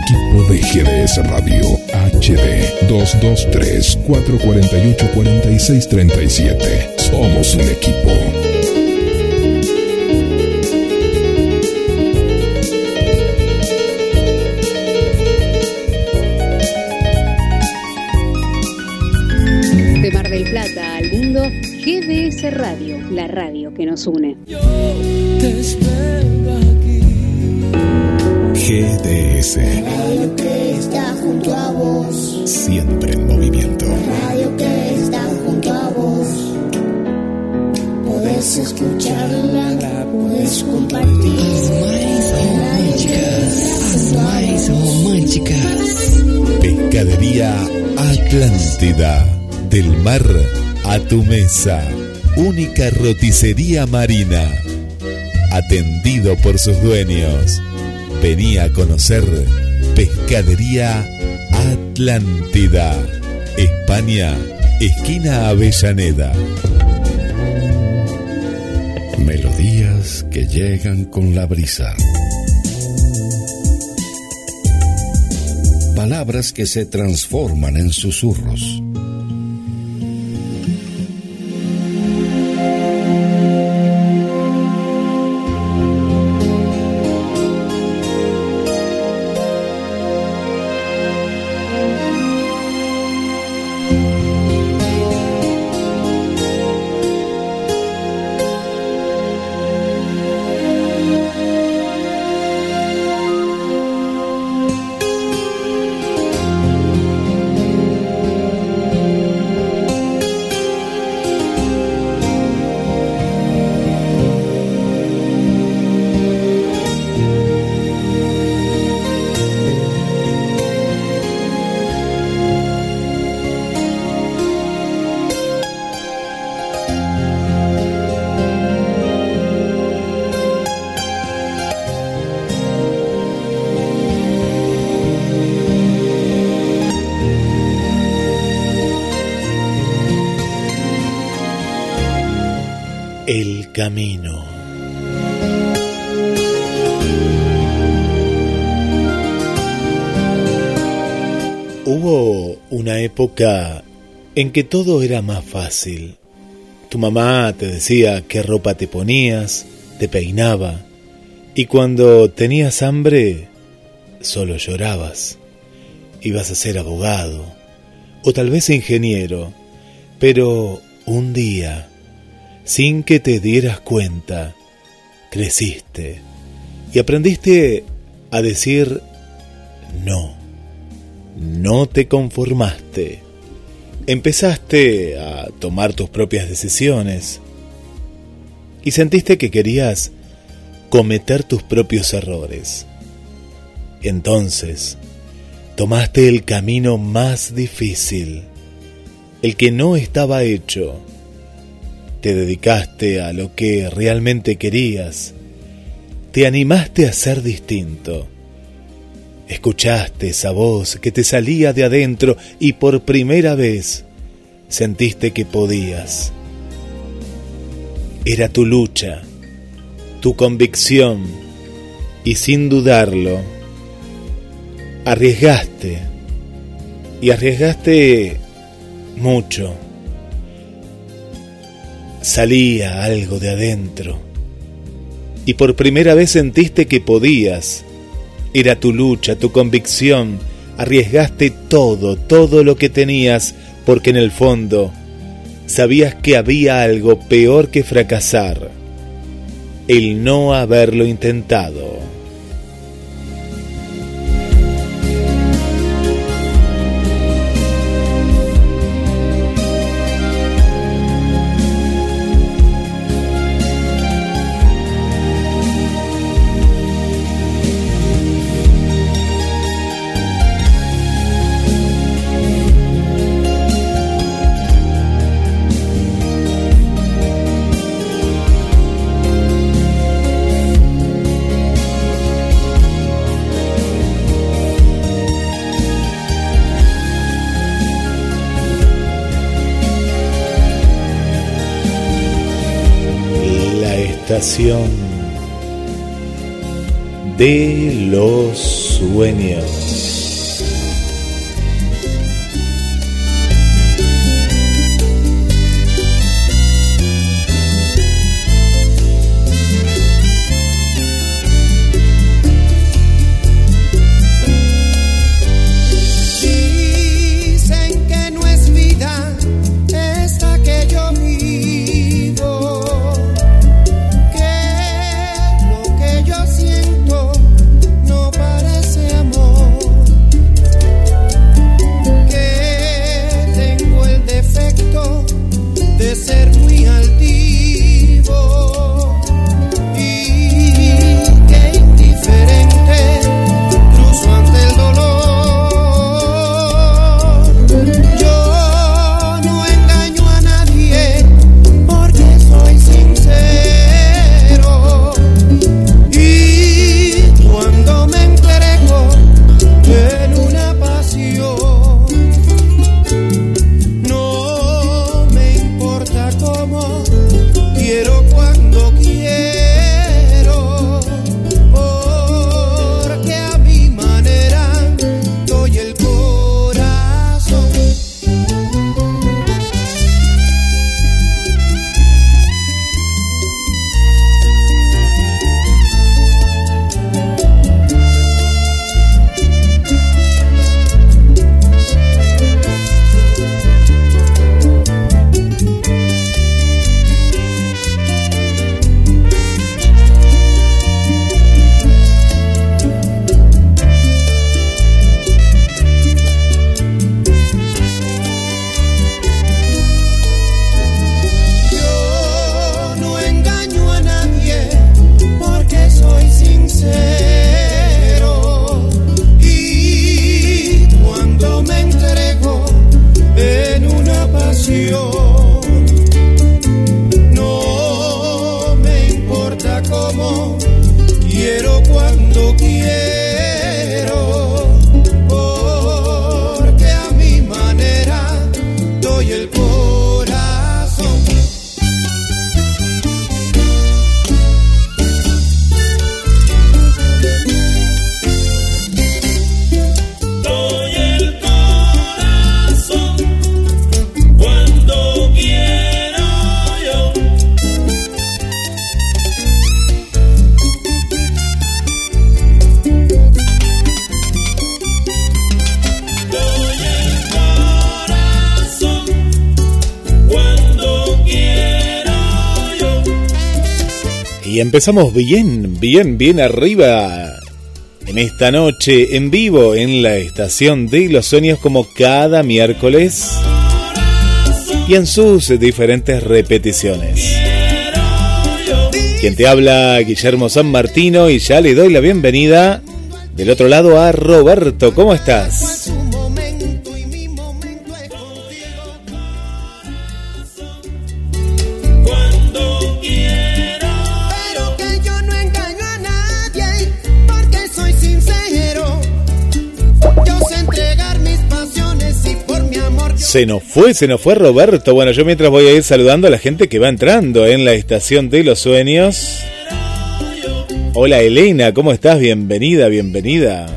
equipo de GDS Radio HD 223-448-4637. Somos un equipo. De Mar del Plata al mundo, GDS Radio, la radio que nos une. Radio que está junto a vos. Siempre en movimiento. Radio que está junto a vos. Podés escucharla, podés compartir. más románticas. Pescadería Atlántida. Del mar a tu mesa. Única roticería marina. Atendido por sus dueños. Venía a conocer Pescadería Atlántida. España, esquina Avellaneda. Melodías que llegan con la brisa. Palabras que se transforman en susurros. Camino. Hubo una época en que todo era más fácil. Tu mamá te decía qué ropa te ponías, te peinaba, y cuando tenías hambre, solo llorabas. Ibas a ser abogado, o tal vez ingeniero, pero un día, sin que te dieras cuenta, creciste y aprendiste a decir no. No te conformaste. Empezaste a tomar tus propias decisiones y sentiste que querías cometer tus propios errores. Entonces, tomaste el camino más difícil, el que no estaba hecho. Te dedicaste a lo que realmente querías. Te animaste a ser distinto. Escuchaste esa voz que te salía de adentro y por primera vez sentiste que podías. Era tu lucha, tu convicción y sin dudarlo, arriesgaste y arriesgaste mucho. Salía algo de adentro y por primera vez sentiste que podías. Era tu lucha, tu convicción. Arriesgaste todo, todo lo que tenías, porque en el fondo sabías que había algo peor que fracasar. El no haberlo intentado. de los sueños. Empezamos bien, bien, bien arriba en esta noche en vivo en la estación de los sueños como cada miércoles y en sus diferentes repeticiones. Quien te habla, Guillermo San Martino, y ya le doy la bienvenida del otro lado a Roberto. ¿Cómo estás? Se nos fue, se nos fue Roberto. Bueno, yo mientras voy a ir saludando a la gente que va entrando en la estación de los sueños. Hola Elena, ¿cómo estás? Bienvenida, bienvenida.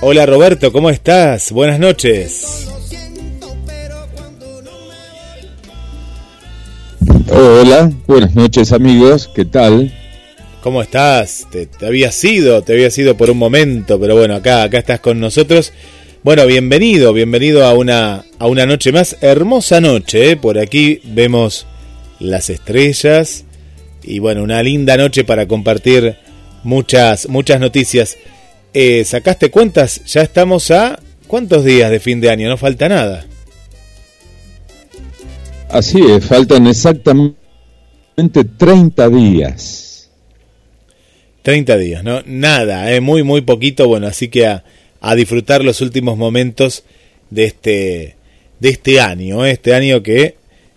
Hola Roberto, ¿cómo estás? Buenas noches. Hola, buenas noches amigos, ¿qué tal? ¿Cómo estás? Te, te había sido, te había sido por un momento, pero bueno, acá, acá estás con nosotros. Bueno, bienvenido, bienvenido a una, a una noche más, hermosa noche, ¿eh? por aquí vemos las estrellas y bueno, una linda noche para compartir muchas, muchas noticias. Eh, ¿Sacaste cuentas? Ya estamos a cuántos días de fin de año, no falta nada. Así es, faltan exactamente 30 días. 30 días, ¿no? Nada, ¿eh? muy, muy poquito, bueno, así que a a disfrutar los últimos momentos de este, de este año, ¿eh? este año que,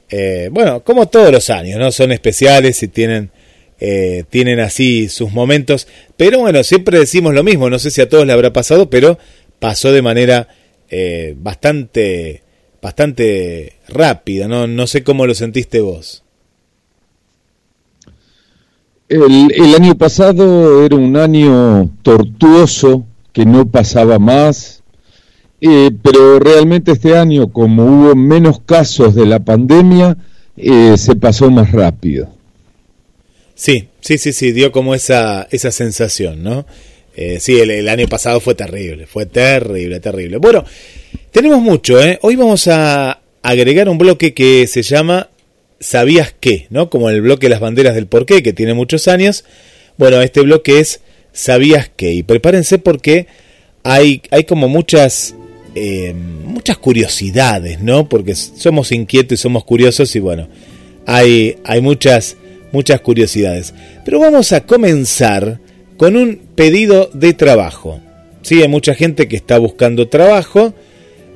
eh, bueno, como todos los años, ¿no? Son especiales y tienen, eh, tienen así sus momentos, pero bueno, siempre decimos lo mismo, no sé si a todos le habrá pasado, pero pasó de manera bastante, bastante rápida, ¿no? No sé cómo lo sentiste vos. El, el año pasado era un año tortuoso, que no pasaba más, eh, pero realmente este año, como hubo menos casos de la pandemia, eh, se pasó más rápido. Sí, sí, sí, sí, dio como esa, esa sensación, ¿no? Eh, sí, el, el, año pasado fue terrible, fue terrible, terrible. Bueno, tenemos mucho, ¿eh? Hoy vamos a agregar un bloque que se llama ¿Sabías qué? ¿no? Como el bloque Las Banderas del Porqué, que tiene muchos años. Bueno, este bloque es ¿Sabías qué? Y prepárense porque hay, hay como muchas, eh, muchas curiosidades, ¿no? Porque somos inquietos y somos curiosos y bueno, hay, hay muchas, muchas curiosidades. Pero vamos a comenzar con un pedido de trabajo. Sí, hay mucha gente que está buscando trabajo.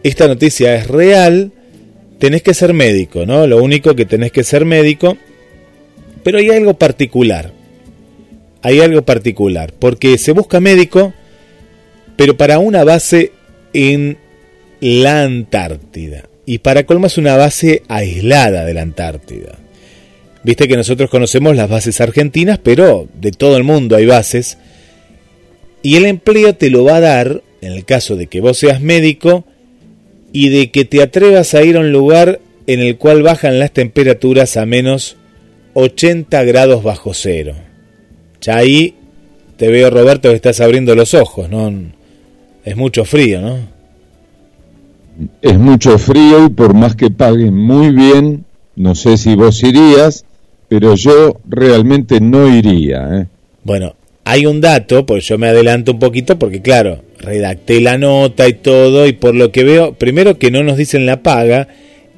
Esta noticia es real tenés que ser médico, ¿no? Lo único que tenés que ser médico. Pero hay algo particular. Hay algo particular. Porque se busca médico, pero para una base en la Antártida. Y para colmo es una base aislada de la Antártida. Viste que nosotros conocemos las bases argentinas, pero de todo el mundo hay bases. Y el empleo te lo va a dar, en el caso de que vos seas médico, y de que te atrevas a ir a un lugar en el cual bajan las temperaturas a menos 80 grados bajo cero. Ya ahí te veo, Roberto, que estás abriendo los ojos, ¿no? Es mucho frío, ¿no? Es mucho frío y por más que paguen muy bien, no sé si vos irías, pero yo realmente no iría. ¿eh? Bueno, hay un dato, pues yo me adelanto un poquito porque claro, redacté la nota y todo y por lo que veo, primero que no nos dicen la paga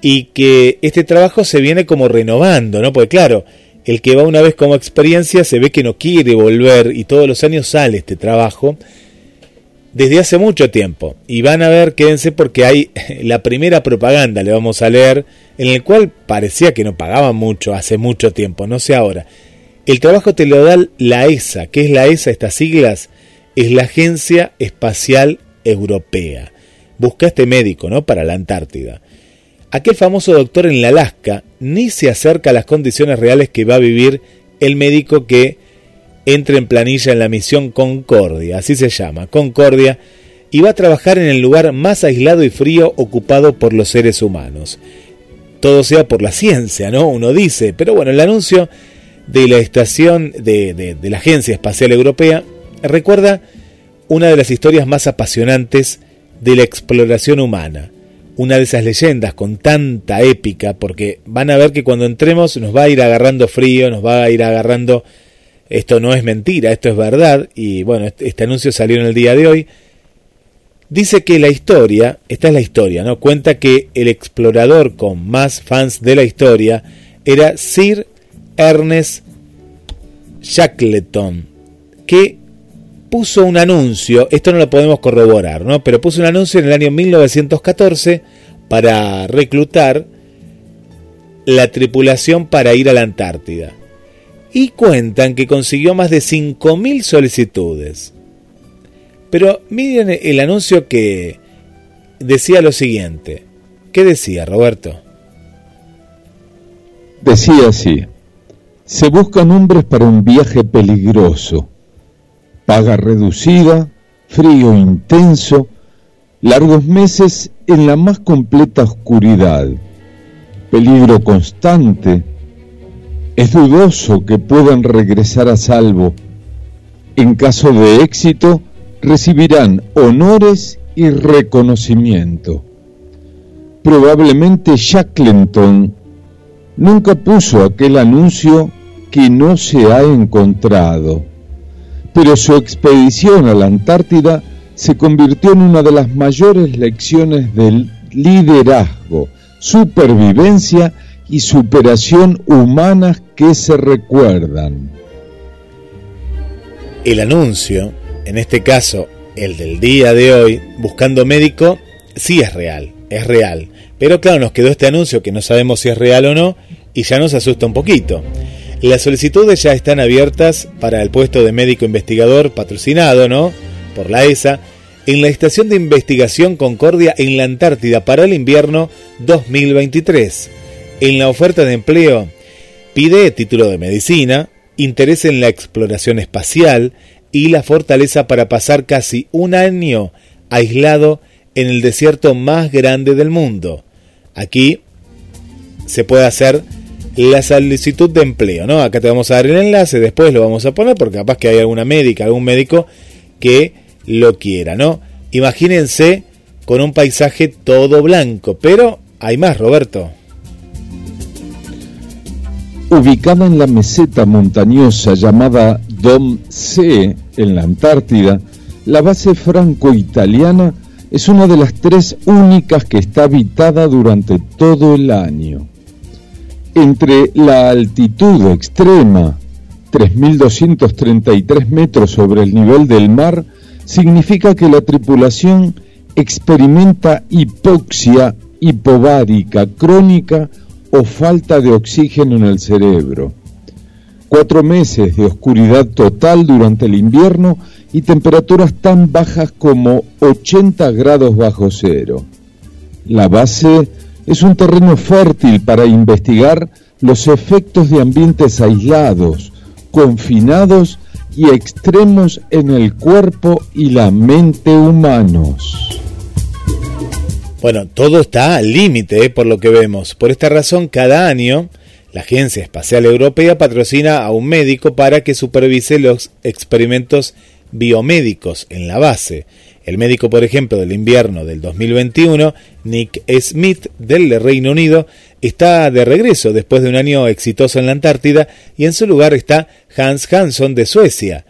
y que este trabajo se viene como renovando, ¿no? Porque claro, el que va una vez como experiencia se ve que no quiere volver y todos los años sale este trabajo desde hace mucho tiempo. Y van a ver, quédense porque hay la primera propaganda, le vamos a leer, en el cual parecía que no pagaban mucho hace mucho tiempo, no sé ahora. El trabajo te lo da la ESA. ¿Qué es la ESA? Estas siglas es la Agencia Espacial Europea. Busca este médico, ¿no? Para la Antártida. Aquel famoso doctor en la Alaska ni se acerca a las condiciones reales que va a vivir el médico que entre en planilla en la misión Concordia, así se llama, Concordia, y va a trabajar en el lugar más aislado y frío ocupado por los seres humanos. Todo sea por la ciencia, ¿no? Uno dice, pero bueno, el anuncio de la estación de, la Agencia Espacial Europea recuerda una de las historias más apasionantes de la exploración humana. Una de esas leyendas con tanta épica, porque van a ver que cuando entremos nos va a ir agarrando frío, nos va a ir agarrando... Esto no es mentira, esto es verdad, y bueno, este, este anuncio salió en el día de hoy. Dice que la historia, esta es la historia, ¿no? Cuenta que el explorador con más fans de la historia era Sir Ernest Shackleton, que puso un anuncio, esto no lo podemos corroborar, ¿no? Pero puso un anuncio en el año 1914 para reclutar la tripulación para ir a la Antártida. Y cuentan que consiguió más de 5.000 solicitudes. Pero miren el anuncio que decía lo siguiente. ¿Qué decía, Roberto? Decía así. Se buscan hombres para un viaje peligroso, paga reducida, frío intenso, largos meses en la más completa oscuridad, peligro constante. Es dudoso que puedan regresar a salvo. En caso de éxito, recibirán honores y reconocimiento. Probablemente Shackleton nunca puso aquel anuncio que no se ha encontrado. Pero su expedición a la Antártida se convirtió en una de las mayores lecciones del liderazgo, supervivencia y superación humanas que se recuerdan. El anuncio, en este caso el del día de hoy, buscando médico, sí es real, es real. Pero claro, nos quedó este anuncio que no sabemos si es real o no y ya nos asusta un poquito. Las solicitudes ya están abiertas para el puesto de médico investigador patrocinado, ¿no? Por la ESA, en la Estación de Investigación Concordia en la Antártida para el invierno 2023. En la oferta de empleo pide título de medicina interés en la exploración espacial y la fortaleza para pasar casi un año aislado en el desierto más grande del mundo. Aquí se puede hacer la solicitud de empleo, ¿no? Acá te vamos a dar el enlace, después lo vamos a poner porque capaz que hay alguna médica, algún médico que lo quiera, ¿no? Imagínense con un paisaje todo blanco, pero hay más, Roberto. Ubicada en la meseta montañosa llamada Dom C en la Antártida, la base franco-italiana es una de las tres únicas que está habitada durante todo el año. Entre la altitud extrema, 3.233 metros sobre el nivel del mar, significa que la tripulación experimenta hipoxia hipovárica crónica o falta de oxígeno en el cerebro. Cuatro meses de oscuridad total durante el invierno y temperaturas tan bajas como 80 grados bajo cero. La base es un terreno fértil para investigar los efectos de ambientes aislados, confinados y extremos en el cuerpo y la mente humanos. Bueno, todo está al límite, ¿eh? por lo que vemos. Por esta razón, cada año, la Agencia Espacial Europea patrocina a un médico para que supervise los experimentos biomédicos en la base. El médico, por ejemplo, del invierno del 2021, Nick Smith, del Reino Unido, está de regreso después de un año exitoso en la Antártida y en su lugar está Hans Hansson de Suecia.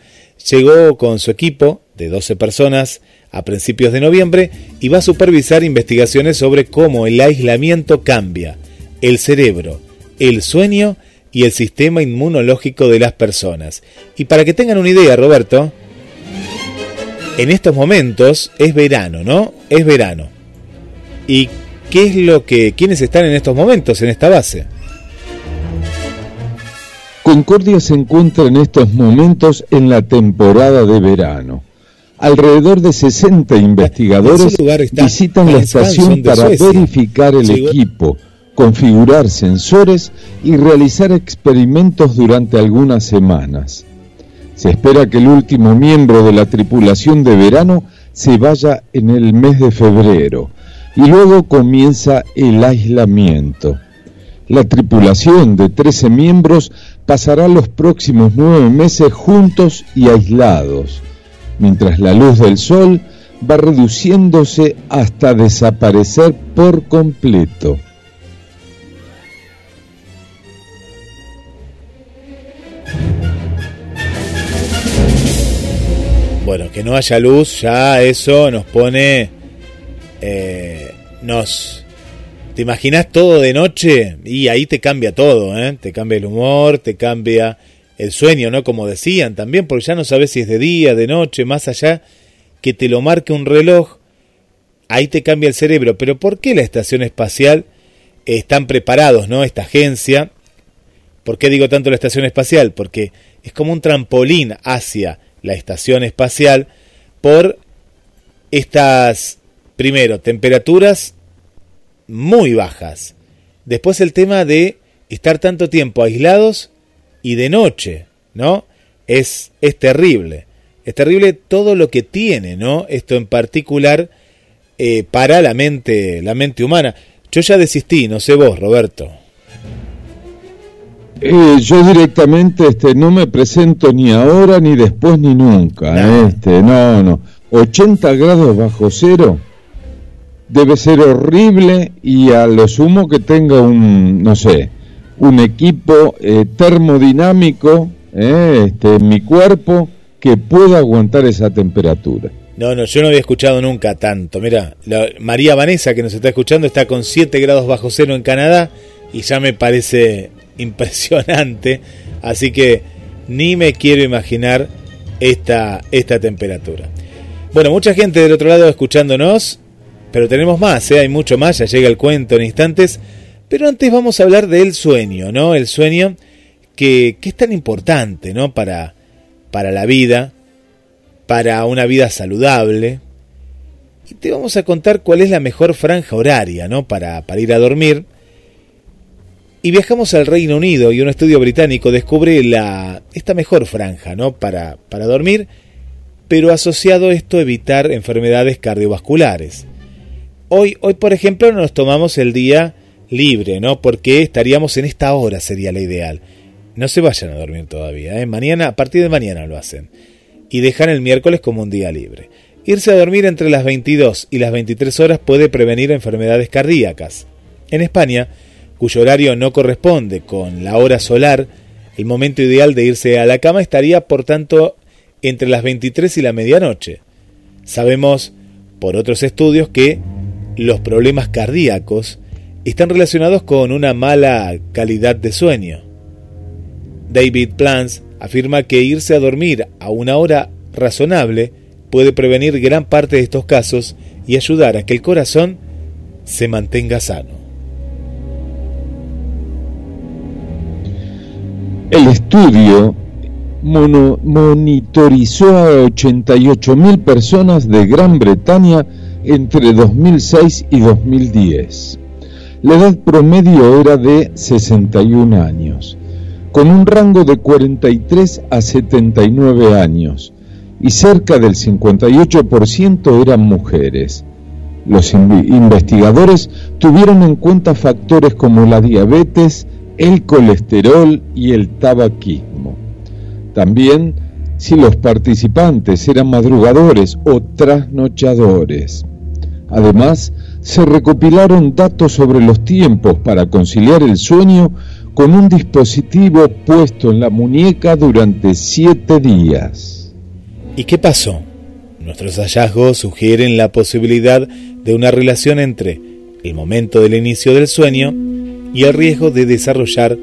Llegó con su equipo de 12 personas a principios de noviembre y va a supervisar investigaciones sobre cómo el aislamiento cambia el cerebro, el sueño y el sistema inmunológico de las personas. Y para que tengan una idea, Roberto, en estos momentos es verano, ¿no? Es verano. ¿Y qué es lo que... ¿Quiénes están en estos momentos en esta base? Concordia se encuentra en estos momentos en la temporada de verano. Alrededor de 60 investigadores visitan la estación para verificar el equipo, configurar sensores y realizar experimentos durante algunas semanas. Se espera que el último miembro de la tripulación de verano se vaya en el mes de febrero y luego comienza el aislamiento. La tripulación de 13 miembros pasará los próximos nueve meses juntos y aislados, mientras la luz del sol va reduciéndose hasta desaparecer por completo. Bueno, que no haya luz, ya eso nos pone. Eh, nos. ¿Te imaginas todo de noche? Y ahí te cambia todo, ¿eh? Te cambia el humor, te cambia el sueño, ¿no? Como decían también, porque ya no sabes si es de día, de noche, más allá que te lo marque un reloj, ahí te cambia el cerebro. Pero ¿por qué la estación espacial están preparados, ¿no? Esta agencia. ¿Por qué digo tanto la estación espacial? Porque es como un trampolín hacia la estación espacial, por estas, primero, temperaturas muy bajas. Después el tema de estar tanto tiempo aislados y de noche, ¿no? Es, es terrible. Es terrible todo lo que tiene, ¿no? Esto en particular eh, para la mente, la mente humana. Yo ya desistí, no sé vos, Roberto. Eh, yo directamente este, no me presento ni ahora, ni después, ni nunca. No. Este, no, no. 80 grados bajo cero debe ser horrible y a lo sumo que tenga un, no sé, un equipo eh, termodinámico eh, este, en mi cuerpo que pueda aguantar esa temperatura. No, no, yo no había escuchado nunca tanto. Mira, María Vanessa que nos está escuchando está con 7 grados bajo cero en Canadá y ya me parece impresionante, así que ni me quiero imaginar esta, esta temperatura. Bueno, mucha gente del otro lado escuchándonos, pero tenemos más, ¿eh? hay mucho más, ya llega el cuento en instantes, pero antes vamos a hablar del sueño, ¿no? El sueño que, que es tan importante, ¿no? Para, para la vida, para una vida saludable. Y te vamos a contar cuál es la mejor franja horaria, ¿no? Para, para ir a dormir Y viajamos al Reino Unido y un estudio británico descubre la, esta mejor franja ¿no? para, para dormir, pero asociado esto a evitar enfermedades cardiovasculares. Hoy, hoy, por ejemplo, nos tomamos el día libre, ¿no? Porque estaríamos en esta hora, sería la ideal. No se vayan a dormir todavía, ¿eh? Mañana, a partir de mañana lo hacen. Y dejan el miércoles como un día libre. Irse a dormir entre las 22 y las 23 horas puede prevenir enfermedades cardíacas. En España, cuyo horario no corresponde con la hora solar, el momento ideal de irse a la cama estaría, por tanto, entre las 23 y la medianoche. Sabemos, por otros estudios, que los problemas cardíacos están relacionados con una mala calidad de sueño. David Plans afirma que irse a dormir a una hora razonable puede prevenir gran parte de estos casos y ayudar a que el corazón se mantenga sano. El estudio monitorizó a 88.000 personas de Gran Bretaña entre 2006 y 2010. La edad promedio era de 61 años, con un rango de 43 a 79 años, y cerca del 58% eran mujeres. Los investigadores tuvieron en cuenta factores como la diabetes, el colesterol y el tabaquismo. También si los participantes eran madrugadores o trasnochadores. Además, se recopilaron datos sobre los tiempos para conciliar el sueño con un dispositivo puesto en la muñeca durante siete días. ¿Y qué pasó? Nuestros hallazgos sugieren la posibilidad de una relación entre el momento del inicio del sueño y el riesgo de desarrollar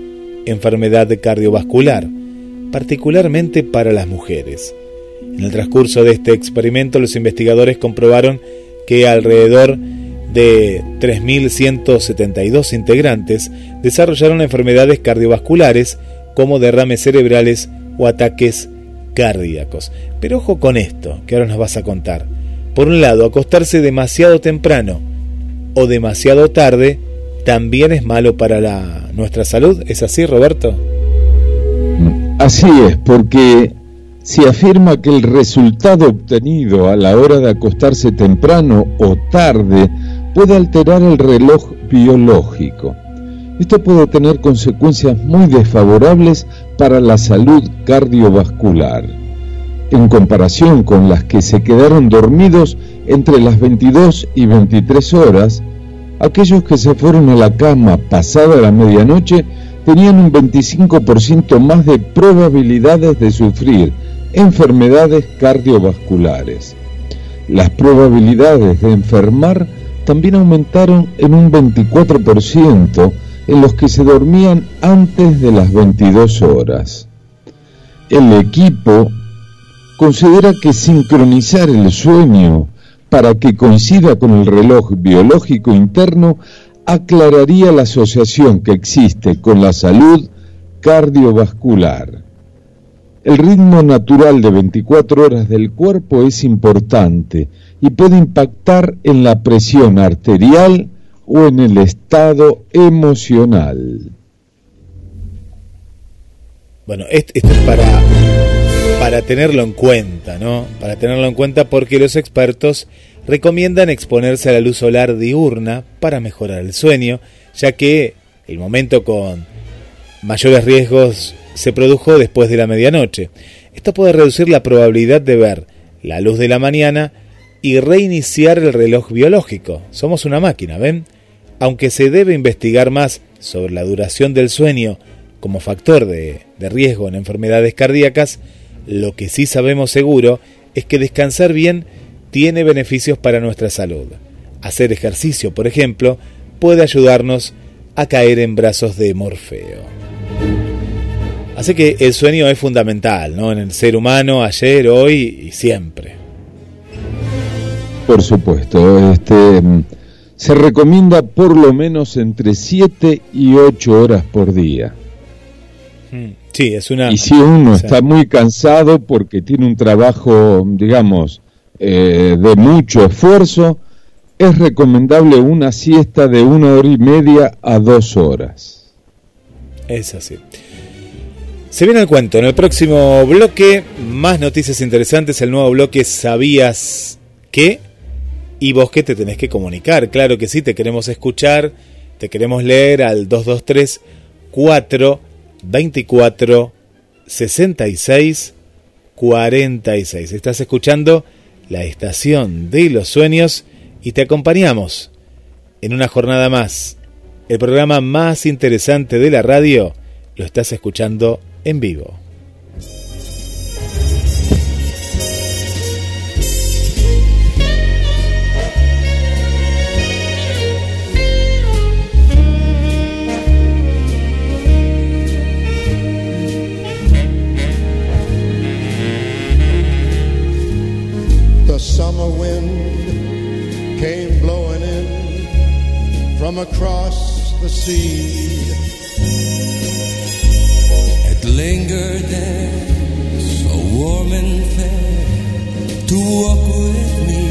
enfermedad cardiovascular, particularmente para las mujeres. En el transcurso de este experimento los investigadores comprobaron que alrededor de 3.172 integrantes desarrollaron enfermedades cardiovasculares como derrames cerebrales o ataques cardíacos. Pero ojo con esto, que ahora nos vas a contar. Por un lado, acostarse demasiado temprano o demasiado tarde también es malo para la, nuestra salud. ¿Es así, Roberto? Así es, porque se afirma que el resultado obtenido a la hora de acostarse temprano o tarde puede alterar el reloj biológico. Esto puede tener consecuencias muy desfavorables para la salud cardiovascular, en comparación con las que se quedaron dormidos entre las 22 y 23 horas, aquellos que se fueron a la cama pasada la medianoche tenían un 25% más de probabilidades de sufrir enfermedades cardiovasculares. Las probabilidades de enfermar también aumentaron en un 24% en los que se dormían antes de las 22 horas. El equipo considera que sincronizar el sueño para que coincida con el reloj biológico interno aclararía la asociación que existe con la salud cardiovascular. El ritmo natural de 24 horas del cuerpo es importante y puede impactar en la presión arterial o en el estado emocional. Bueno, esto es para, para tenerlo en cuenta, ¿no? Para tenerlo en cuenta porque los expertos recomiendan exponerse a la luz solar diurna para mejorar el sueño, ya que el momento con mayores riesgos se produjo después de la medianoche. Esto puede reducir la probabilidad de ver la luz de la mañana y reiniciar el reloj biológico. Somos una máquina, ¿ven? Aunque se debe investigar más sobre la duración del sueño como factor de, de riesgo en enfermedades cardíacas, lo que sí sabemos seguro es que descansar bien tiene beneficios para nuestra salud. Hacer ejercicio, por ejemplo, puede ayudarnos a caer en brazos de Morfeo. Así que el sueño es fundamental, ¿no? En el ser humano, ayer, hoy y siempre. Por supuesto, este se recomienda por lo menos entre 7 y 8 horas por día. Mm, sí, es una... Y si uno está muy cansado porque tiene un trabajo, digamos, eh, de mucho esfuerzo, es recomendable una siesta de una hora y media a dos horas. Es así. Se viene el cuento. En el próximo bloque, más noticias interesantes. El nuevo bloque ¿Sabías qué? Y vos qué te tenés que comunicar. Claro que sí, te queremos escuchar, te queremos leer al 223 4 24 66 46. Estás escuchando la estación de los sueños y te acompañamos en una jornada más. El programa más interesante de la radio lo estás escuchando en vivo. From across the sea. It lingered there, so warm and fair, to walk with me.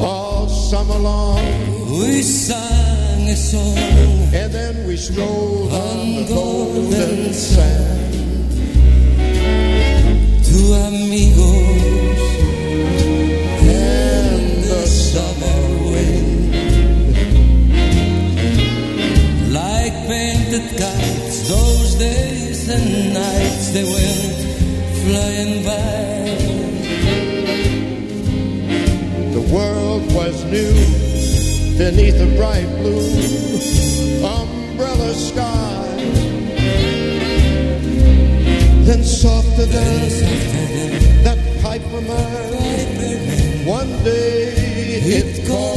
All summer long, We sang a song and then we strolled on on the golden golden sand. two amigos they went flying by. the world was new beneath a bright blue umbrella sky. Then softer than that pipe from earth, one day it called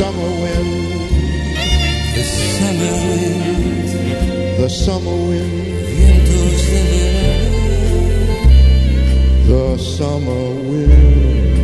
summer wind, the summer wind, the summer wind, vientos de verano. the summer wind.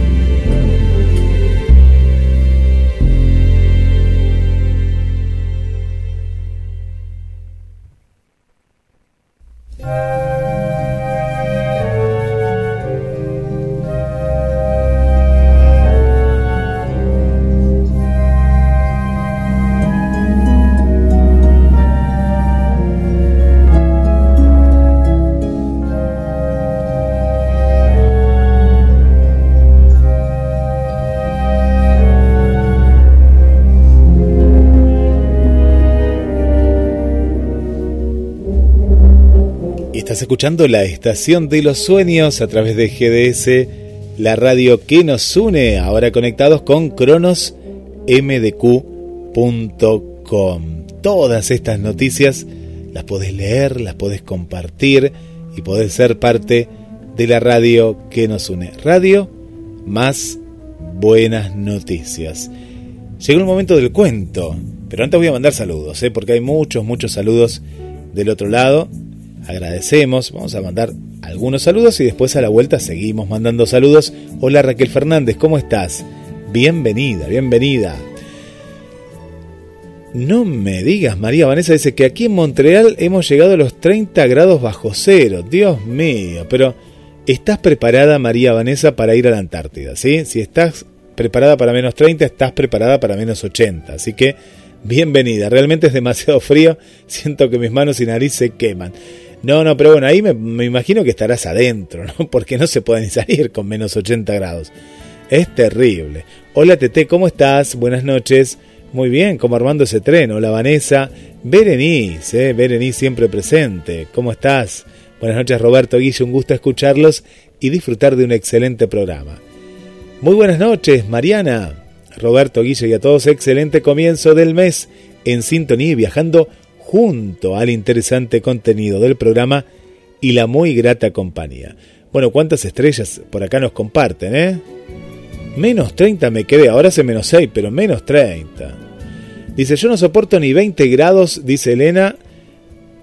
Estás escuchando la estación de los sueños a través de GDS, la radio que nos une, ahora conectados con cronosmdq.com. Todas estas noticias las podés leer, las podés compartir y podés ser parte de la radio que nos une. Radio más buenas noticias. Llegó el momento del cuento, pero antes voy a mandar saludos, ¿eh? porque hay muchos, muchos saludos del otro lado agradecemos, vamos a mandar algunos saludos y después a la vuelta seguimos mandando saludos. Hola Raquel Fernández, ¿cómo estás? Bienvenida, bienvenida. No me digas, María Vanessa dice que aquí en Montreal hemos llegado a los 30 grados bajo cero. Dios mío, pero ¿estás preparada, María Vanessa, para ir a la Antártida? ¿sí? Si estás preparada para menos 30, estás preparada para menos 80. Así que bienvenida. Realmente es demasiado frío. Siento que mis manos y nariz se queman. No, no, pero bueno, ahí me, me imagino que estarás adentro, ¿no? Porque no se puede ni salir con menos 80 grados. Es terrible. Hola Tete, ¿cómo estás? Buenas noches. Muy bien, como armando ese tren. Hola Vanessa. Berenice, ¿eh? Berenice siempre presente. ¿Cómo estás? Buenas noches Roberto Guille, un gusto escucharlos y disfrutar de un excelente programa. Muy buenas noches, Mariana. Roberto, Guille y a todos, excelente comienzo del mes en sintonía y viajando junto al interesante contenido del programa y la muy grata compañía. Bueno, ¿cuántas estrellas por acá nos comparten, eh? Menos 30 me quedé, ahora hace menos 6, pero menos 30. Dice, yo no soporto ni 20 grados, dice Elena,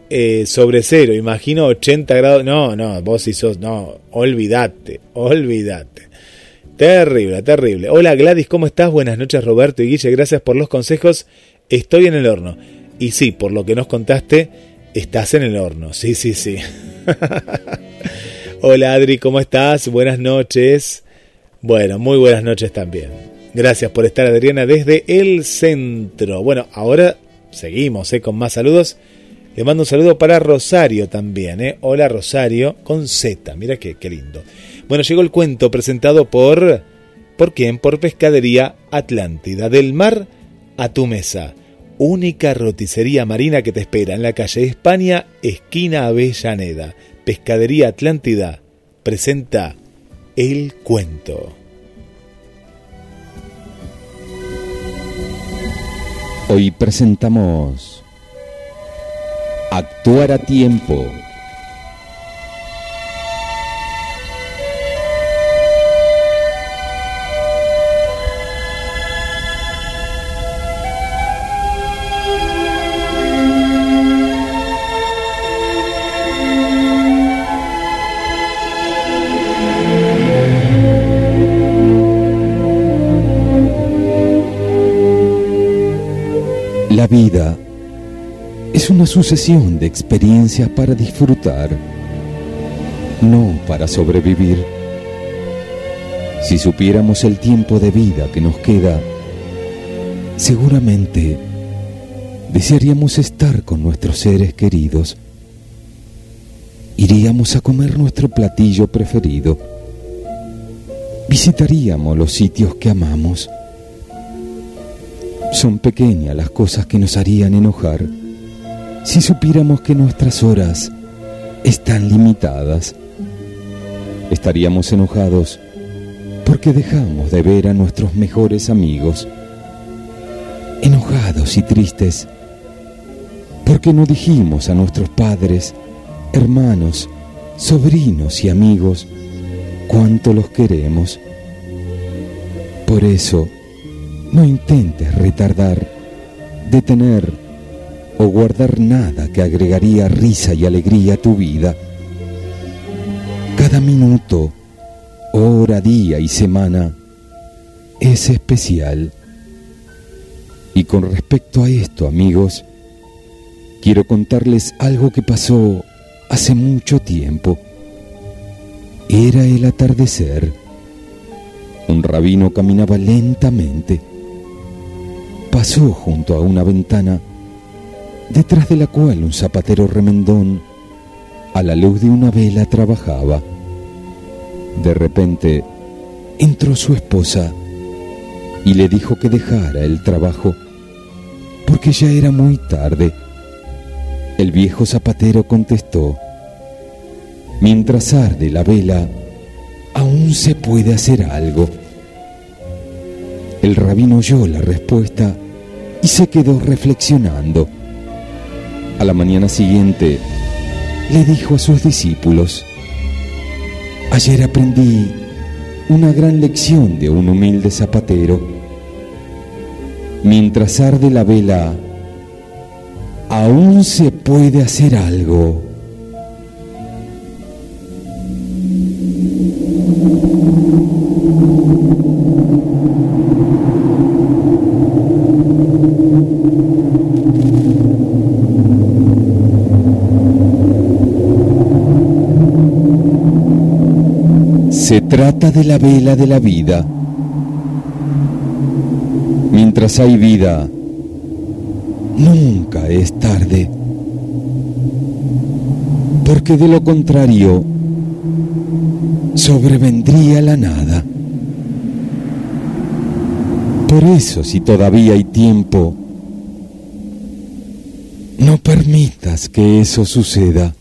eh, sobre cero, imagino 80 grados. No, no, vos si sos, no, olvídate, olvídate. Terrible, terrible. Hola Gladys, ¿cómo estás? Buenas noches Roberto y Guille, gracias por los consejos. Estoy en el horno. Y sí, por lo que nos contaste, estás en el horno. Sí, sí, sí. Hola Adri, ¿cómo estás? Buenas noches. Bueno, muy buenas noches también. Gracias por estar Adriana desde el centro. Bueno, ahora seguimos eh, con más saludos. Le mando un saludo para Rosario también. Eh. Hola Rosario, con Z. Mira qué, qué lindo. Bueno, llegó el cuento presentado por... ¿Por quién? Por Pescadería Atlántida. Del mar a tu mesa. Única roticería marina que te espera en la calle España, esquina Avellaneda. Pescadería Atlántida presenta El Cuento. Hoy presentamos Actuar a tiempo. Vida es una sucesión de experiencias para disfrutar, no para sobrevivir. Si supiéramos el tiempo de vida que nos queda, seguramente desearíamos estar con nuestros seres queridos. Iríamos a comer nuestro platillo preferido. Visitaríamos los sitios que amamos. Son pequeñas las cosas que nos harían enojar si supiéramos que nuestras horas están limitadas. Estaríamos enojados porque dejamos de ver a nuestros mejores amigos. Enojados y tristes porque no dijimos a nuestros padres, hermanos, sobrinos y amigos cuánto los queremos. Por eso, no intentes retardar, detener o guardar nada que agregaría risa y alegría a tu vida. Cada minuto, hora, día y semana es especial. Y con respecto a esto, amigos, quiero contarles algo que pasó hace mucho tiempo. Era el atardecer. Un rabino caminaba lentamente pasó junto a una ventana, detrás de la cual un zapatero remendón, a la luz de una vela, trabajaba. De repente entró su esposa y le dijo que dejara el trabajo, porque ya era muy tarde. El viejo zapatero contestó, mientras arde la vela, aún se puede hacer algo. El rabino oyó la respuesta y se quedó reflexionando. A la mañana siguiente le dijo a sus discípulos, ayer aprendí una gran lección de un humilde zapatero. Mientras arde la vela, aún se puede hacer algo. Se trata de la vela de la vida. Mientras hay vida, nunca es tarde. Porque de lo contrario, sobrevendría la nada. Por eso, si todavía hay tiempo, no permitas que eso suceda.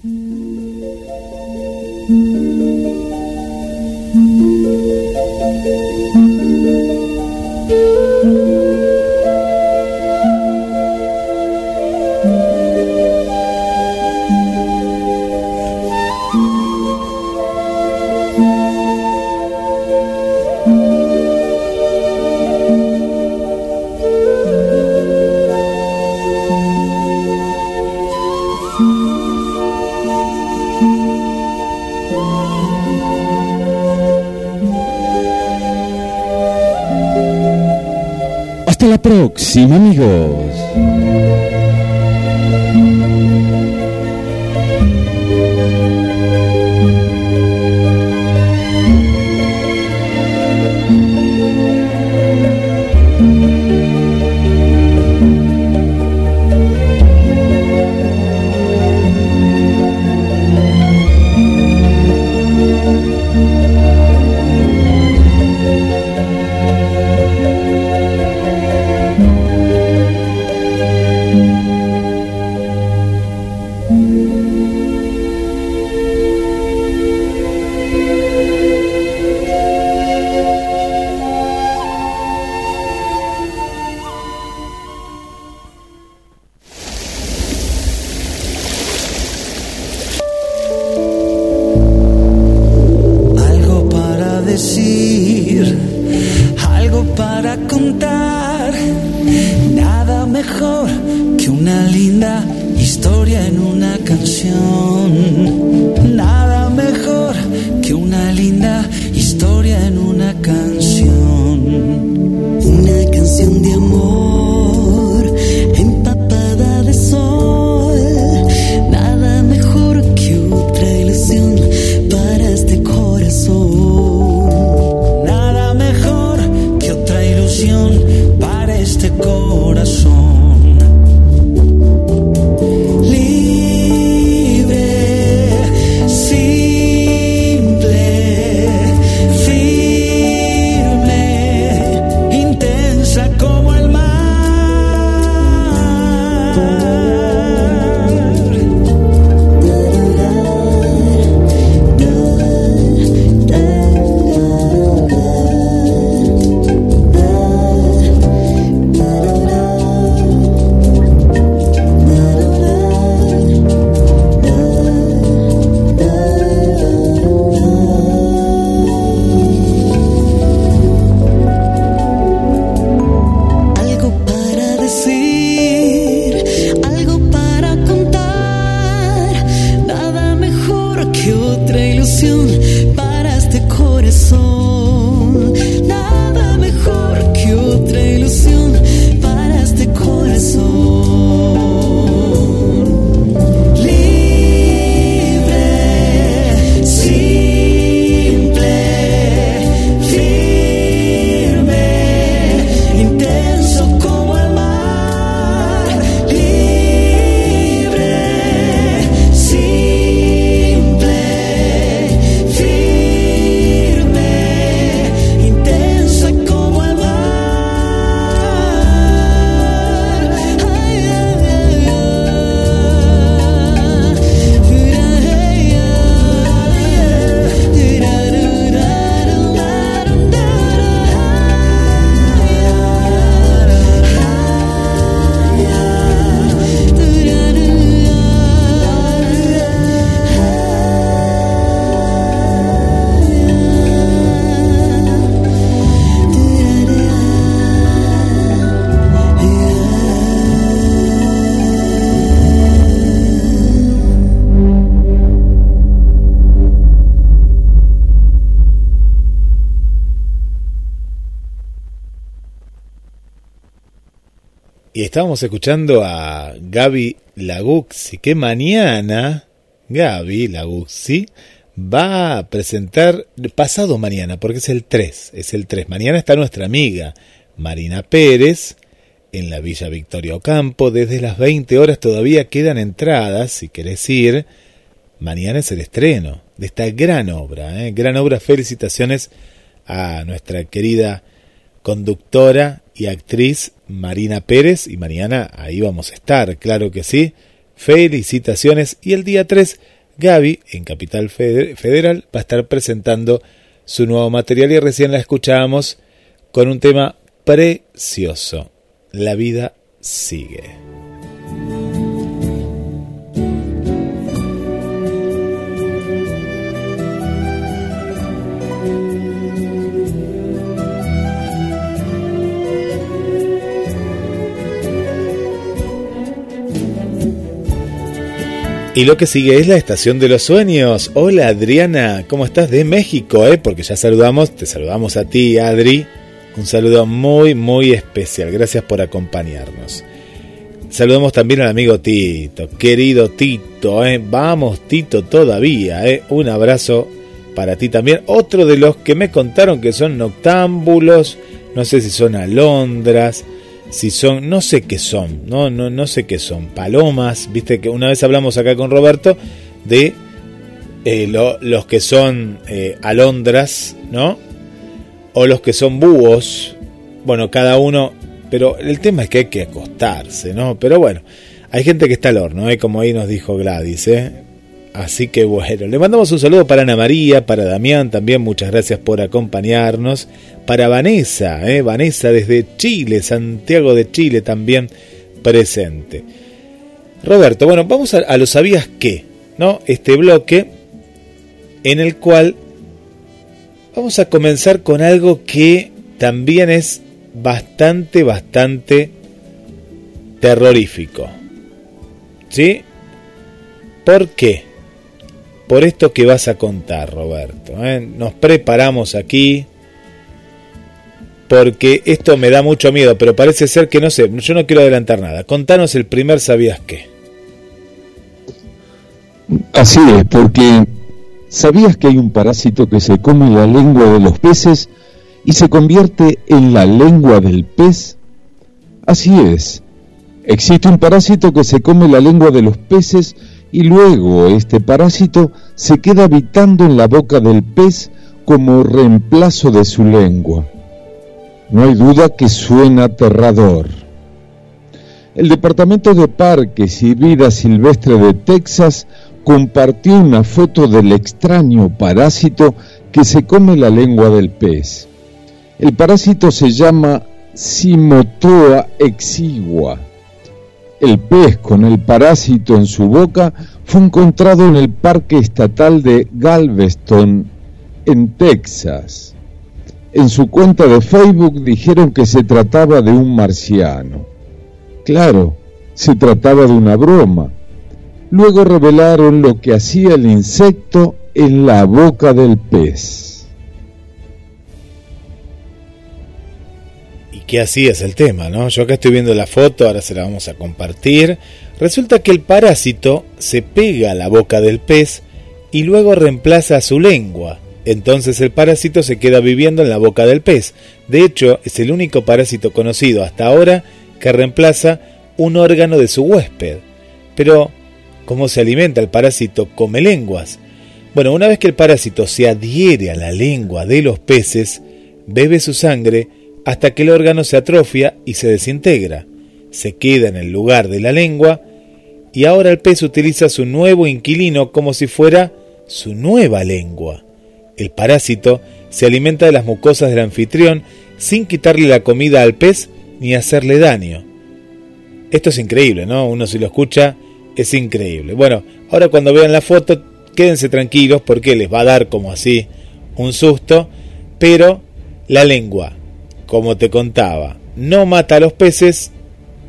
Estábamos escuchando a Gaby Laguxi, que mañana Gaby Laguxi va a presentar, pasado mañana, porque es el 3, es el 3. Mañana está nuestra amiga Marina Pérez en la Villa Victoria Ocampo. Desde las 20 horas todavía quedan entradas, si querés ir. Mañana es el estreno de esta gran obra, ¿eh? gran obra. Felicitaciones a nuestra querida conductora y actriz Marina Pérez y mañana ahí vamos a estar, claro que sí. Felicitaciones y el día 3 Gaby en Capital Fede- Federal va a estar presentando su nuevo material y recién la escuchábamos con un tema precioso. La vida sigue. Y lo que sigue es la estación de los sueños. Hola Adriana, ¿cómo estás de México? Eh? Porque ya saludamos, te saludamos a ti, Adri, Un saludo muy, muy especial. Gracias por acompañarnos. Saludamos también al amigo Tito, querido Tito, ¿eh? vamos Tito todavía, ¿eh? un abrazo para ti también. Otro de los que me contaron que son noctámbulos, no sé si son alondras, si son, no sé qué son, no, no, no sé qué son, palomas, viste que una vez hablamos acá con Roberto de eh, los que son eh, alondras, ¿no? O los que son búhos, bueno, cada uno, pero el tema es que hay que acostarse, ¿no? Pero bueno, hay gente que está al horno, ¿eh? como ahí nos dijo Gladys, ¿eh? Así que bueno, le mandamos un saludo para Ana María, para Damián también, muchas gracias por acompañarnos. Para Vanessa, ¿eh? Vanessa desde Chile, Santiago de Chile también presente. Roberto, bueno, vamos a, lo sabías que, ¿no? Este bloque en el cual vamos a comenzar con algo que también es bastante, bastante terrorífico. ¿Sí? ¿Por qué? Por esto que vas a contar, Roberto. ¿eh? Nos preparamos aquí porque esto me da mucho miedo, pero parece ser que no sé, yo no quiero adelantar nada. Contanos el primer sabías qué. Así es, porque ¿sabías que hay un parásito que se come la lengua de los peces y se convierte en la lengua del pez? Así es, existe un parásito que se come la lengua de los peces y luego este parásito se queda habitando en la boca del pez como reemplazo de su lengua. No hay duda que suena aterrador. El Departamento de Parques y Vida Silvestre de Texas compartió una foto del extraño parásito que se come la lengua del pez. El parásito se llama Simotoa exigua el pez con el parásito en su boca fue encontrado en el Parque Estatal de Galveston, en Texas. En su cuenta de Facebook dijeron que se trataba de un marciano. Claro, se trataba de una broma. Luego revelaron lo que hacía el insecto en la boca del pez. Que así es el tema, ¿no? Yo acá estoy viendo la foto, ahora se la vamos a compartir. Resulta que el parásito se pega a la boca del pez y luego reemplaza su lengua. Entonces el parásito se queda viviendo en la boca del pez. De hecho, es el único parásito conocido hasta ahora que reemplaza un órgano de su huésped. Pero, ¿cómo se alimenta el parásito? Come lenguas. Bueno, una vez que el parásito se adhiere a la lengua de los peces, bebe su sangre hasta que el órgano se atrofia y se desintegra, se queda en el lugar de la lengua y ahora el pez utiliza su nuevo inquilino como si fuera su nueva lengua. El parásito se alimenta de las mucosas del anfitrión sin quitarle la comida al pez ni hacerle daño. Esto es increíble, ¿no? Uno si lo escucha es increíble. Bueno, ahora cuando vean la foto, quédense tranquilos porque les va a dar como así un susto, pero la lengua como te contaba, no mata a los peces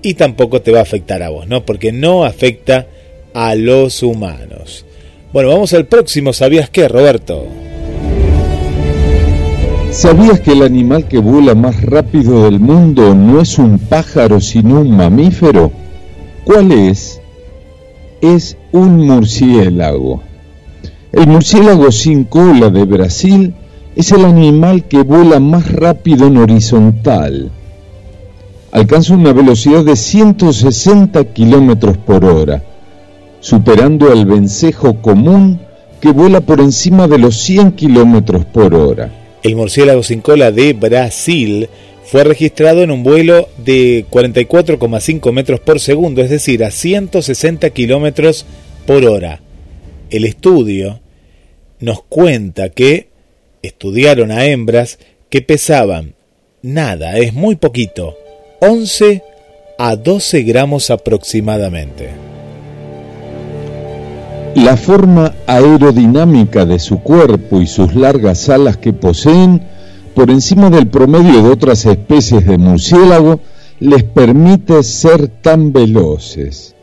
y tampoco te va a afectar a vos, ¿no? Porque no afecta a los humanos. Bueno, vamos al próximo. ¿Sabías qué, Roberto? ¿Sabías que el animal que vuela más rápido del mundo no es un pájaro sino un mamífero? ¿Cuál es? Es un murciélago. El murciélago sin cola de Brasil es el animal que vuela más rápido en horizontal. Alcanza una velocidad de 160 kilómetros por hora, superando al vencejo común que vuela por encima de los 100 kilómetros por hora. El murciélago sin cola de Brasil fue registrado en un vuelo de 44,5 metros por segundo, es decir, a 160 kilómetros por hora. El estudio nos cuenta que estudiaron a hembras que pesaban nada, es muy poquito, 11 a 12 gramos aproximadamente. La forma aerodinámica de su cuerpo y sus largas alas que poseen, por encima del promedio de otras especies de murciélago, les permite ser tan veloces.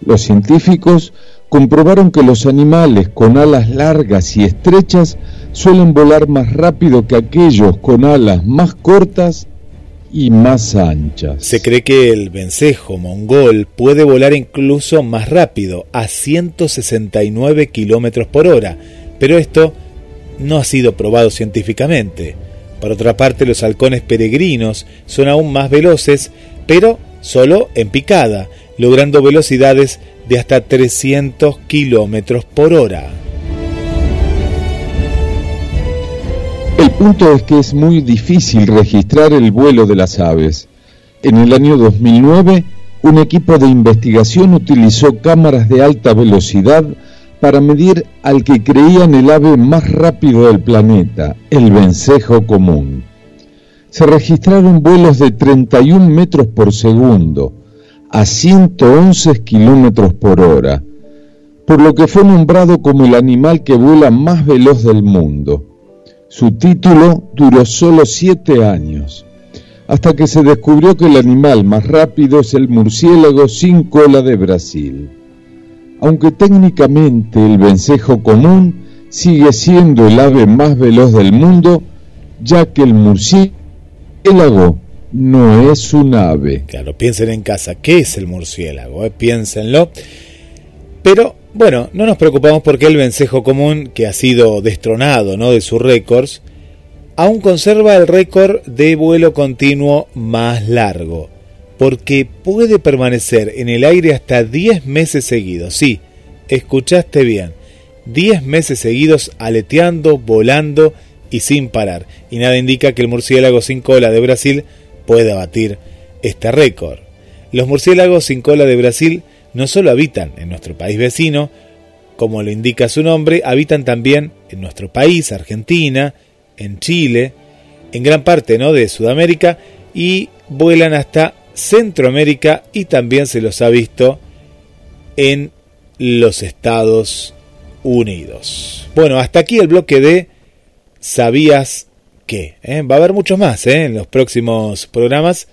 Los científicos comprobaron que los animales con alas largas y estrechas suelen volar más rápido que aquellos con alas más cortas y más anchas. Se cree que el vencejo mongol puede volar incluso más rápido, a 169 kilómetros por hora, pero esto no ha sido probado científicamente. Por otra parte, los halcones peregrinos son aún más veloces, pero solo en picada, logrando velocidades de hasta 300 kilómetros por hora. El punto es que es muy difícil registrar el vuelo de las aves. En el año 2009, un equipo de investigación utilizó cámaras de alta velocidad para medir al que creían el ave más rápido del planeta, el vencejo común. Se registraron vuelos de 31 metros por segundo a 111 kilómetros por hora, por lo que fue nombrado como el animal que vuela más veloz del mundo. Su título duró solo siete años, hasta que se descubrió que el animal más rápido es el murciélago sin cola de Brasil. Aunque técnicamente el vencejo común sigue siendo el ave más veloz del mundo, ya que el murciélago no es un ave. Claro, piensen en casa, ¿qué es el murciélago? Eh? Piénsenlo. Pero bueno, no nos preocupamos porque el vencejo común, que ha sido destronado ¿no? de sus récords, aún conserva el récord de vuelo continuo más largo, porque puede permanecer en el aire hasta 10 meses seguidos. Sí, escuchaste bien, 10 meses seguidos aleteando, volando y sin parar. Y nada indica que el murciélago sin cola de Brasil pueda batir este récord. Los murciélagos sin cola de Brasil no solo habitan en nuestro país vecino, como lo indica su nombre, habitan también en nuestro país, Argentina, en Chile, en gran parte ¿no? de Sudamérica y vuelan hasta Centroamérica y también se los ha visto en los Estados Unidos. Bueno, hasta aquí el bloque de ¿Sabías ¿Eh? Va a haber muchos más ¿eh? en los próximos programas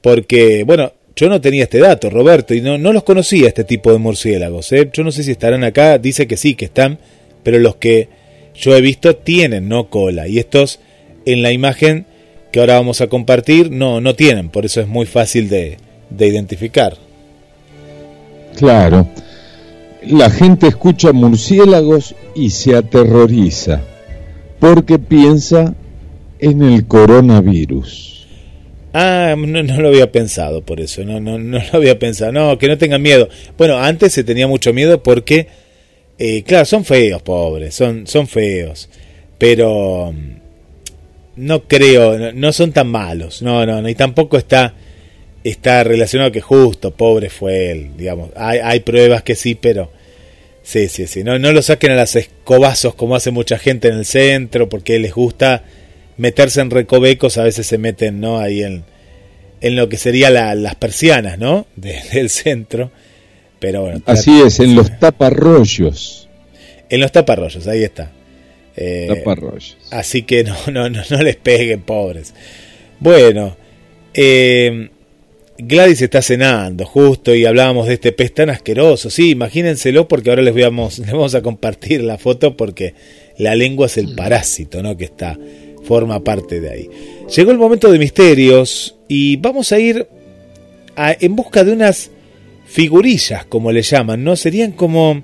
porque, bueno, yo no tenía este dato, Roberto, y no, no los conocía este tipo de murciélagos. ¿eh? Yo no sé si estarán acá, dice que sí, que están, pero los que yo he visto tienen no cola. Y estos en la imagen que ahora vamos a compartir no, no tienen, por eso es muy fácil de, de identificar. Claro, la gente escucha murciélagos y se aterroriza porque piensa en el coronavirus. Ah, no, no, lo había pensado por eso, no, no, no lo había pensado. No, que no tengan miedo. Bueno, antes se tenía mucho miedo porque, eh, claro, son feos, pobres, son, son feos. Pero mm, no creo, no, son tan malos, no, no, no, y tampoco está, está relacionado que justo, pobre fue él, digamos. Hay, hay pruebas que sí, pero sí, sí, sí. No, no lo saquen a las escobazos como hace mucha gente en el centro porque les gusta meterse en recovecos, a veces se meten ¿no? ahí en, en lo que sería la, las persianas ¿no? De, del centro. Pero bueno, Así es, en los taparrollos. En los taparrollos, ahí está. Eh, taparrollos. Así que no, no, no, no les peguen, pobres. Bueno, eh, Gladys está cenando, justo, y hablábamos de este pez tan asqueroso. Sí, imagínenselo porque ahora les, vamos, les vamos a compartir la foto porque la lengua es el parásito, ¿no? Que está forma parte de ahí. Llegó el momento de misterios y vamos a ir a, en busca de unas figurillas, como le llaman, ¿no? Serían como...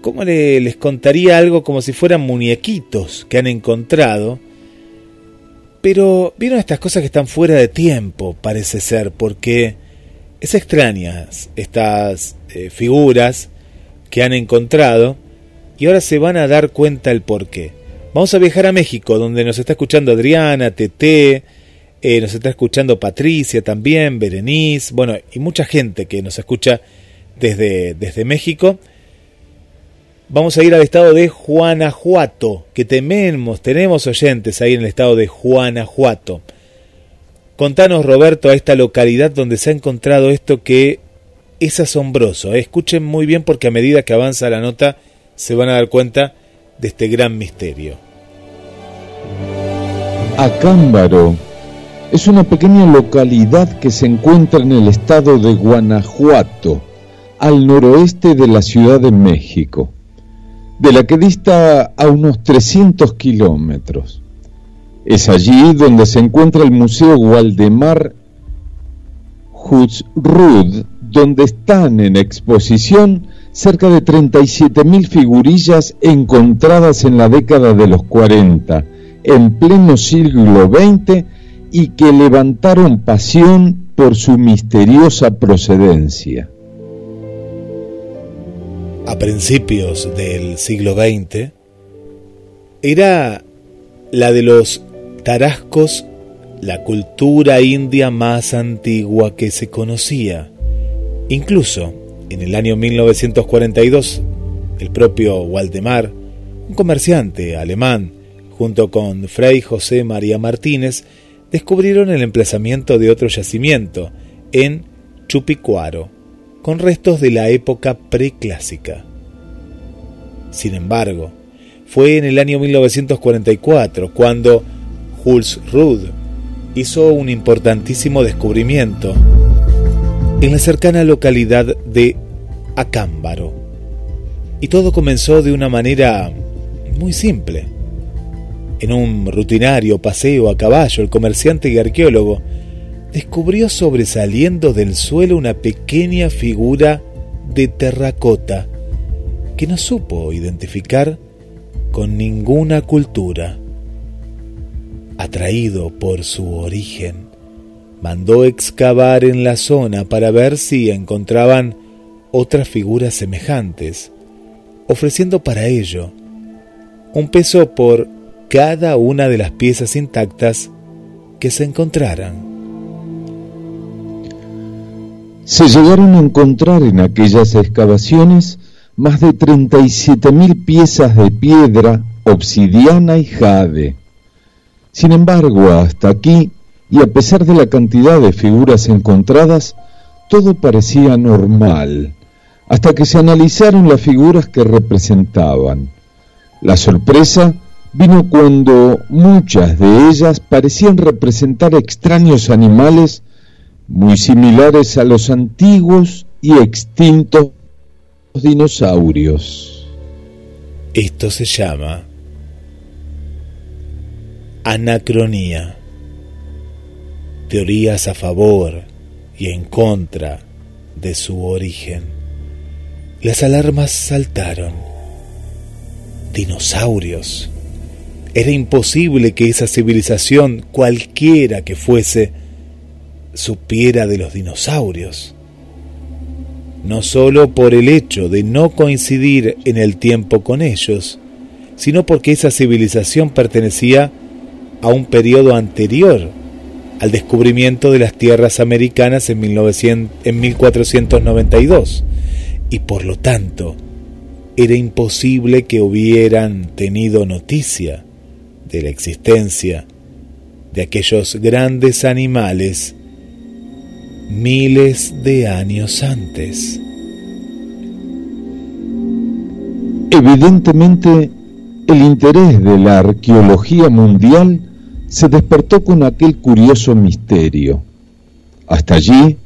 ¿Cómo le, les contaría algo como si fueran muñequitos que han encontrado? Pero vieron estas cosas que están fuera de tiempo, parece ser, porque es extrañas estas eh, figuras que han encontrado y ahora se van a dar cuenta el por qué. Vamos a viajar a México, donde nos está escuchando Adriana, Tete, eh, nos está escuchando Patricia también, Berenice, bueno, y mucha gente que nos escucha desde, desde México. Vamos a ir al estado de Guanajuato, que tenemos, tenemos oyentes ahí en el estado de Guanajuato. Contanos, Roberto, a esta localidad donde se ha encontrado esto que es asombroso. Escuchen muy bien porque a medida que avanza la nota se van a dar cuenta de este gran misterio. Acámbaro es una pequeña localidad que se encuentra en el estado de Guanajuato, al noroeste de la Ciudad de México. de la que dista a unos 300 kilómetros. Es allí donde se encuentra el Museo Waldemar Hutzrud, donde están en exposición cerca de 37.000 figurillas encontradas en la década de los 40, en pleno siglo XX, y que levantaron pasión por su misteriosa procedencia. A principios del siglo XX, era la de los tarascos la cultura india más antigua que se conocía. Incluso en el año 1942, el propio Waldemar, un comerciante alemán, junto con Fray José María Martínez, descubrieron el emplazamiento de otro yacimiento en Chupicuaro, con restos de la época preclásica. Sin embargo, fue en el año 1944 cuando Jules Rudd hizo un importantísimo descubrimiento en la cercana localidad de Acámbaro. Y todo comenzó de una manera muy simple. En un rutinario paseo a caballo, el comerciante y arqueólogo descubrió sobresaliendo del suelo una pequeña figura de terracota que no supo identificar con ninguna cultura. Atraído por su origen, mandó excavar en la zona para ver si encontraban otras figuras semejantes, ofreciendo para ello un peso por cada una de las piezas intactas que se encontraran. Se llegaron a encontrar en aquellas excavaciones más de 37.000 piezas de piedra, obsidiana y jade. Sin embargo, hasta aquí y a pesar de la cantidad de figuras encontradas, todo parecía normal, hasta que se analizaron las figuras que representaban. La sorpresa vino cuando muchas de ellas parecían representar extraños animales muy similares a los antiguos y extintos dinosaurios. Esto se llama anacronía teorías a favor y en contra de su origen. Las alarmas saltaron. Dinosaurios. Era imposible que esa civilización, cualquiera que fuese, supiera de los dinosaurios. No sólo por el hecho de no coincidir en el tiempo con ellos, sino porque esa civilización pertenecía a un periodo anterior al descubrimiento de las tierras americanas en, 1900, en 1492 y por lo tanto era imposible que hubieran tenido noticia de la existencia de aquellos grandes animales miles de años antes. Evidentemente, el interés de la arqueología mundial se despertó con aquel curioso misterio. Hasta allí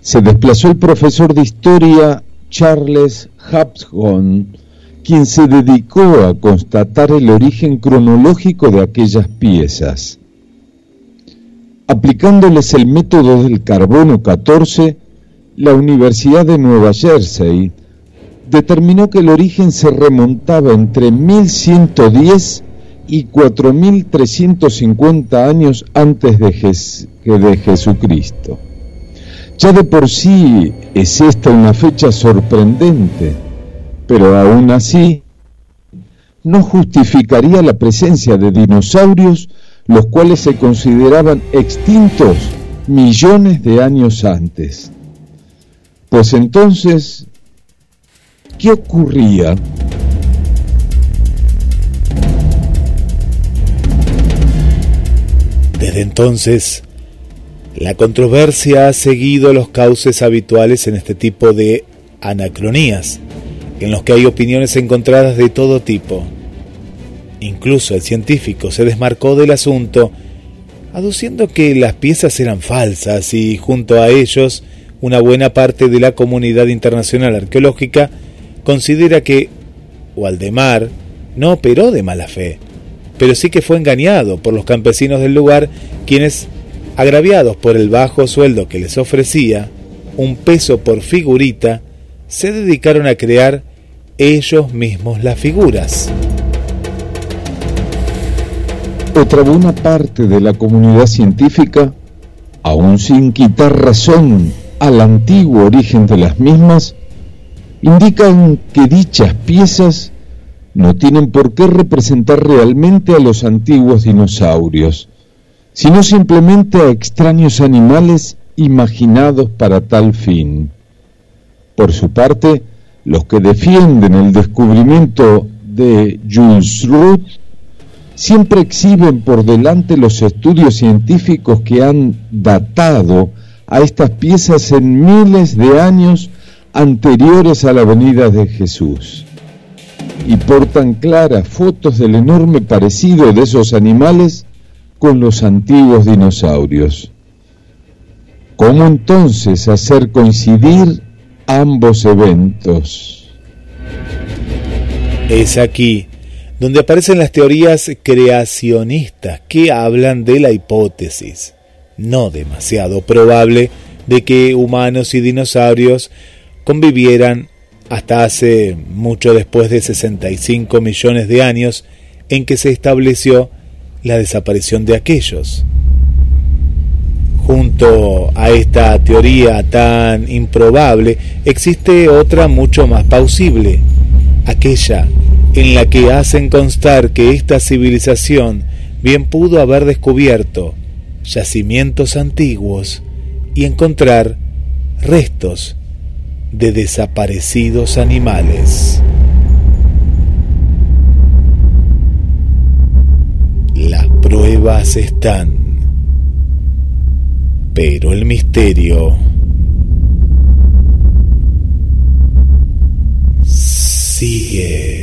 se desplazó el profesor de historia Charles Hapsgon, quien se dedicó a constatar el origen cronológico de aquellas piezas. Aplicándoles el método del carbono 14, la Universidad de Nueva Jersey determinó que el origen se remontaba entre 1110 y 4.350 años antes de, de Jesucristo. Ya de por sí es esta una fecha sorprendente, pero aún así no justificaría la presencia de dinosaurios los cuales se consideraban extintos millones de años antes. Pues entonces, ¿qué ocurría? Desde entonces, la controversia ha seguido los cauces habituales en este tipo de anacronías, en los que hay opiniones encontradas de todo tipo. Incluso el científico se desmarcó del asunto, aduciendo que las piezas eran falsas y junto a ellos una buena parte de la comunidad internacional arqueológica considera que Waldemar no operó de mala fe, pero sí que fue engañado por los campesinos del lugar, quienes, agraviados por el bajo sueldo que les ofrecía, un peso por figurita, se dedicaron a crear ellos mismos las figuras. Otra buena parte de la comunidad científica, aún sin quitar razón al antiguo origen de las mismas, indican que dichas piezas no tienen por qué representar realmente a los antiguos dinosaurios, sino simplemente a extraños animales imaginados para tal fin. Por su parte, los que defienden el descubrimiento de Jules Root siempre exhiben por delante los estudios científicos que han datado a estas piezas en miles de años anteriores a la venida de Jesús. Y portan claras fotos del enorme parecido de esos animales con los antiguos dinosaurios. ¿Cómo entonces hacer coincidir ambos eventos? Es aquí donde aparecen las teorías creacionistas que hablan de la hipótesis, no demasiado probable, de que humanos y dinosaurios convivieran hasta hace mucho después de 65 millones de años en que se estableció la desaparición de aquellos. Junto a esta teoría tan improbable existe otra mucho más plausible, aquella en la que hacen constar que esta civilización bien pudo haber descubierto yacimientos antiguos y encontrar restos de desaparecidos animales. Las pruebas están, pero el misterio sigue.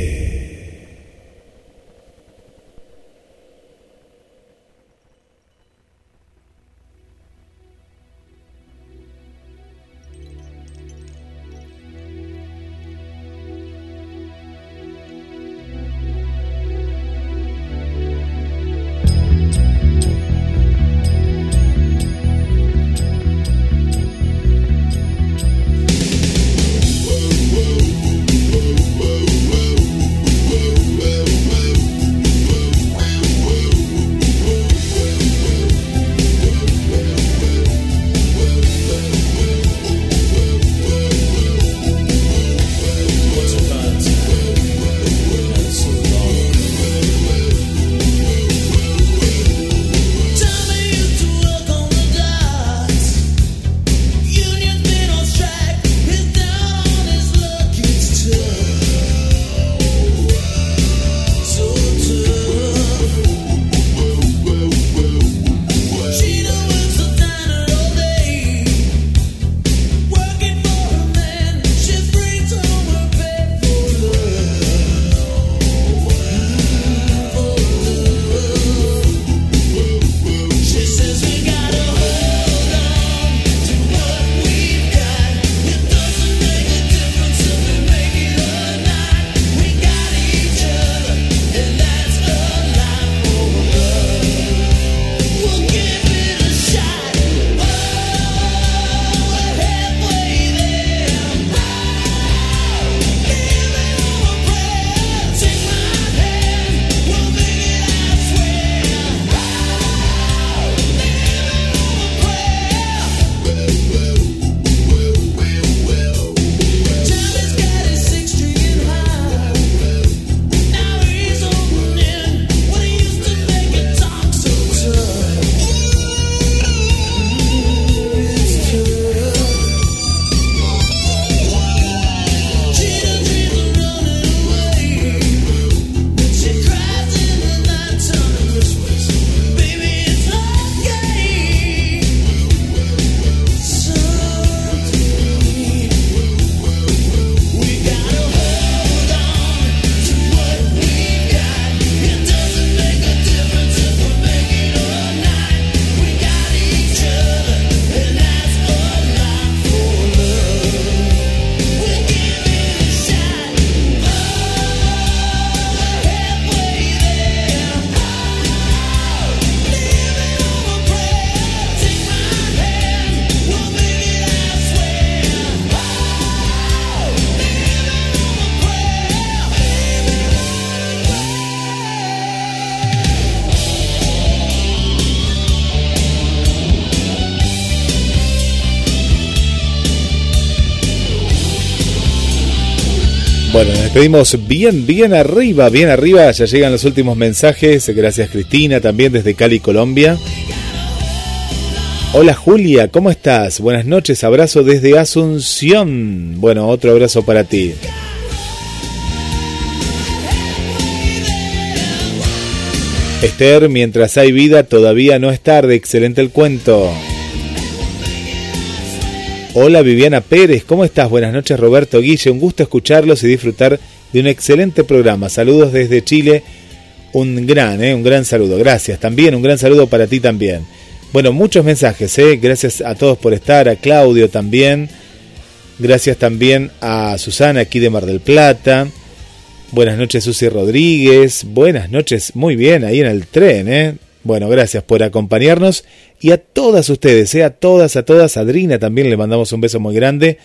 Bueno, nos despedimos bien, bien arriba, bien arriba. Ya llegan los últimos mensajes. Gracias Cristina, también desde Cali, Colombia. Hola Julia, ¿cómo estás? Buenas noches, abrazo desde Asunción. Bueno, otro abrazo para ti. Esther, mientras hay vida, todavía no es tarde. Excelente el cuento. Hola Viviana Pérez, ¿cómo estás? Buenas noches Roberto Guille, un gusto escucharlos y disfrutar de un excelente programa. Saludos desde Chile, un gran, ¿eh? un gran saludo. Gracias, también un gran saludo para ti también. Bueno, muchos mensajes, ¿eh? gracias a todos por estar, a Claudio también, gracias también a Susana aquí de Mar del Plata. Buenas noches Susi Rodríguez, buenas noches, muy bien, ahí en el tren, ¿eh? Bueno, gracias por acompañarnos y a todas ustedes, ¿eh? a todas, a todas, a Adrina también le mandamos un beso muy grande,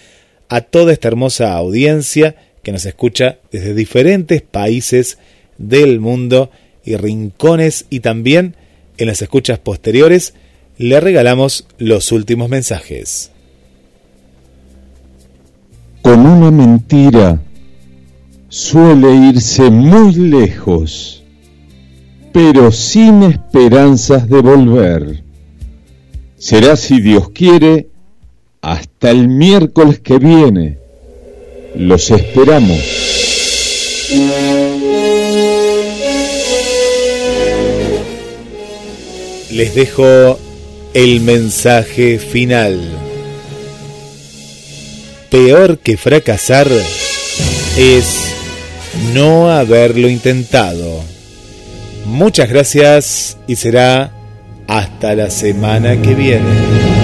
a toda esta hermosa audiencia que nos escucha desde diferentes países del mundo y rincones y también en las escuchas posteriores le regalamos los últimos mensajes. Con una mentira suele irse muy lejos, pero sin esperanzas de volver. Será, si Dios quiere, hasta el miércoles que viene. Los esperamos. Les dejo el mensaje final. Peor que fracasar es no haberlo intentado. Muchas gracias y será hasta la semana que viene.